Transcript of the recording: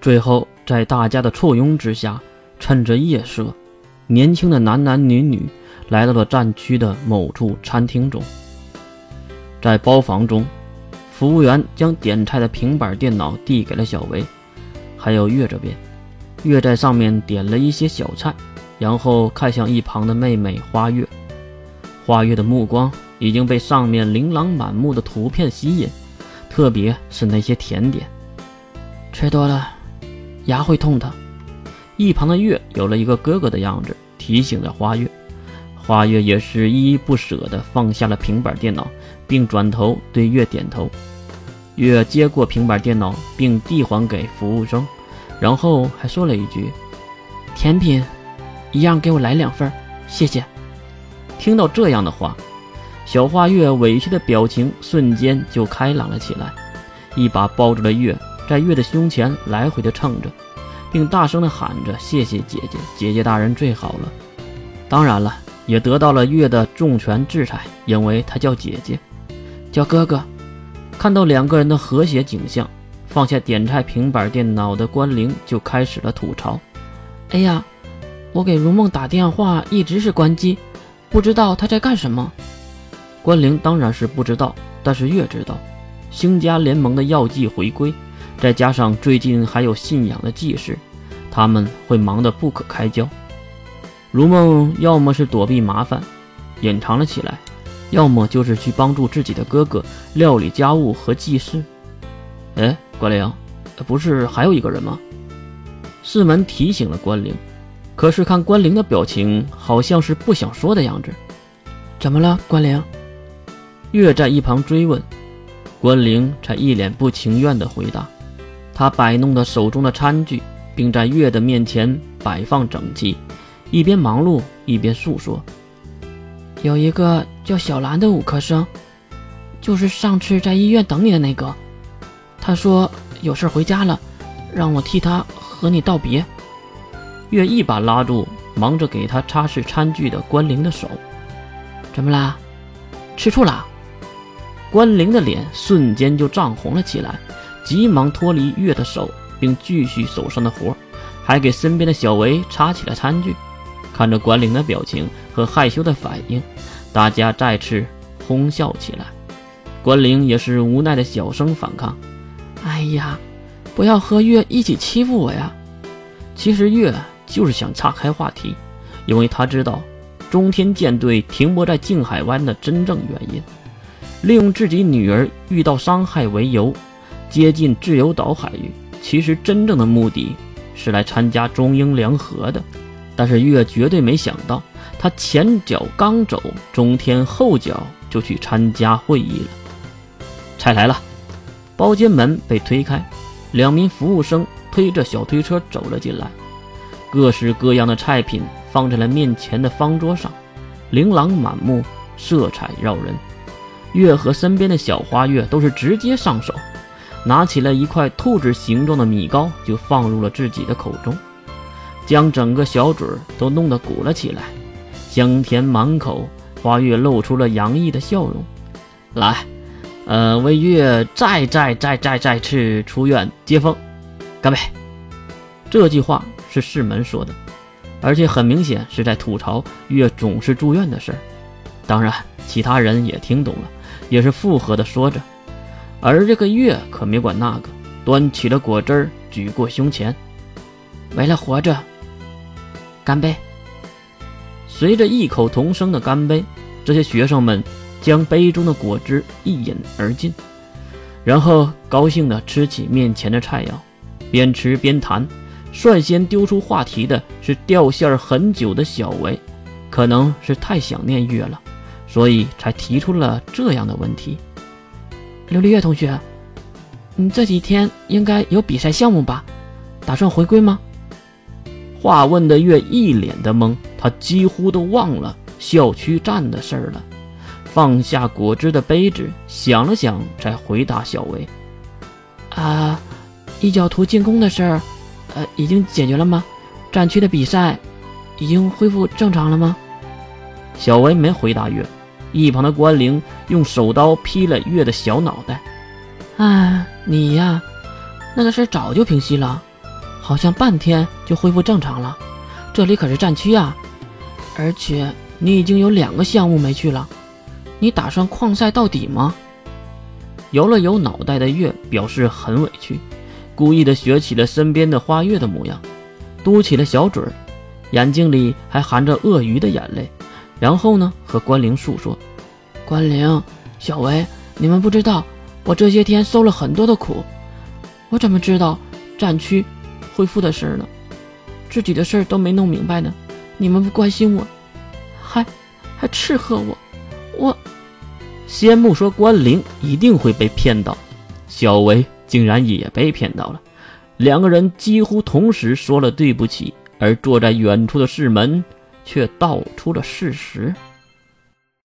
最后在大家的簇拥之下，趁着夜色，年轻的男男女女来到了战区的某处餐厅中。在包房中，服务员将点菜的平板电脑递给了小维，还有月这边，月在上面点了一些小菜，然后看向一旁的妹妹花月。花月的目光已经被上面琳琅满目的图片吸引，特别是那些甜点。吃多了，牙会痛的。一旁的月有了一个哥哥的样子，提醒着花月。花月也是依依不舍地放下了平板电脑。并转头对月点头，月接过平板电脑，并递还给服务生，然后还说了一句：“甜品，一样给我来两份，谢谢。”听到这样的话，小花月委屈的表情瞬间就开朗了起来，一把抱住了月，在月的胸前来回的蹭着，并大声的喊着：“谢谢姐姐，姐姐大人最好了。”当然了，也得到了月的重拳制裁，因为她叫姐姐。叫哥哥，看到两个人的和谐景象，放下点菜平板电脑的关灵就开始了吐槽：“哎呀，我给如梦打电话一直是关机，不知道她在干什么。”关灵当然是不知道，但是月知道，星家联盟的药剂回归，再加上最近还有信仰的祭祀，他们会忙得不可开交。如梦要么是躲避麻烦，隐藏了起来。要么就是去帮助自己的哥哥料理家务和祭祀。哎，关灵，不是还有一个人吗？世门提醒了关灵，可是看关灵的表情，好像是不想说的样子。怎么了，关灵？月在一旁追问，关灵才一脸不情愿地回答。他摆弄着手中的餐具，并在月的面前摆放整齐，一边忙碌一边诉说。有一个叫小兰的五科生，就是上次在医院等你的那个。他说有事回家了，让我替他和你道别。月一把拉住忙着给他擦拭餐具的关灵的手。怎么啦？吃醋啦？关灵的脸瞬间就涨红了起来，急忙脱离月的手，并继续手上的活，还给身边的小维擦起了餐具。看着关灵的表情和害羞的反应，大家再次哄笑起来。关灵也是无奈的小声反抗：“哎呀，不要和月一起欺负我呀！”其实月就是想岔开话题，因为他知道中天舰队停泊在静海湾的真正原因，利用自己女儿遇到伤害为由，接近自由岛海域。其实真正的目的是来参加中英联合的。但是月绝对没想到，他前脚刚走，中天后脚就去参加会议了。菜来了，包间门被推开，两名服务生推着小推车走了进来，各式各样的菜品放在了面前的方桌上，琳琅满目，色彩绕人。月和身边的小花月都是直接上手，拿起了一块兔子形状的米糕，就放入了自己的口中。将整个小嘴都弄得鼓了起来，香甜满口。花月露出了洋溢的笑容，来，呃，为月再再再再再次出院接风，干杯！这句话是世门说的，而且很明显是在吐槽月总是住院的事儿。当然，其他人也听懂了，也是附和的说着。而这个月可没管那个，端起了果汁，举过胸前，为了活着。干杯！随着异口同声的干杯，这些学生们将杯中的果汁一饮而尽，然后高兴地吃起面前的菜肴，边吃边谈。率先丢出话题的是掉线很久的小维，可能是太想念月了，所以才提出了这样的问题。琉璃月同学，你这几天应该有比赛项目吧？打算回归吗？话问的月一脸的懵，他几乎都忘了校区站的事儿了。放下果汁的杯子，想了想，才回答小维：“啊，异教徒进攻的事儿，呃，已经解决了吗？战区的比赛已经恢复正常了吗？”小维没回答月，一旁的关灵用手刀劈了月的小脑袋：“哎，你呀，那个事早就平息了。好像半天就恢复正常了。这里可是战区啊，而且你已经有两个项目没去了，你打算旷赛到底吗？摇了摇脑袋的月表示很委屈，故意的学起了身边的花月的模样，嘟起了小嘴儿，眼睛里还含着鳄鱼的眼泪。然后呢，和关灵诉说：“关灵，小维，你们不知道，我这些天受了很多的苦，我怎么知道战区恢复的事呢？自己的事儿都没弄明白呢，你们不关心我，还还斥喝我，我。”仙木说：“关灵一定会被骗到。”小维竟然也被骗到了，两个人几乎同时说了对不起，而坐在远处的世门却道出了事实。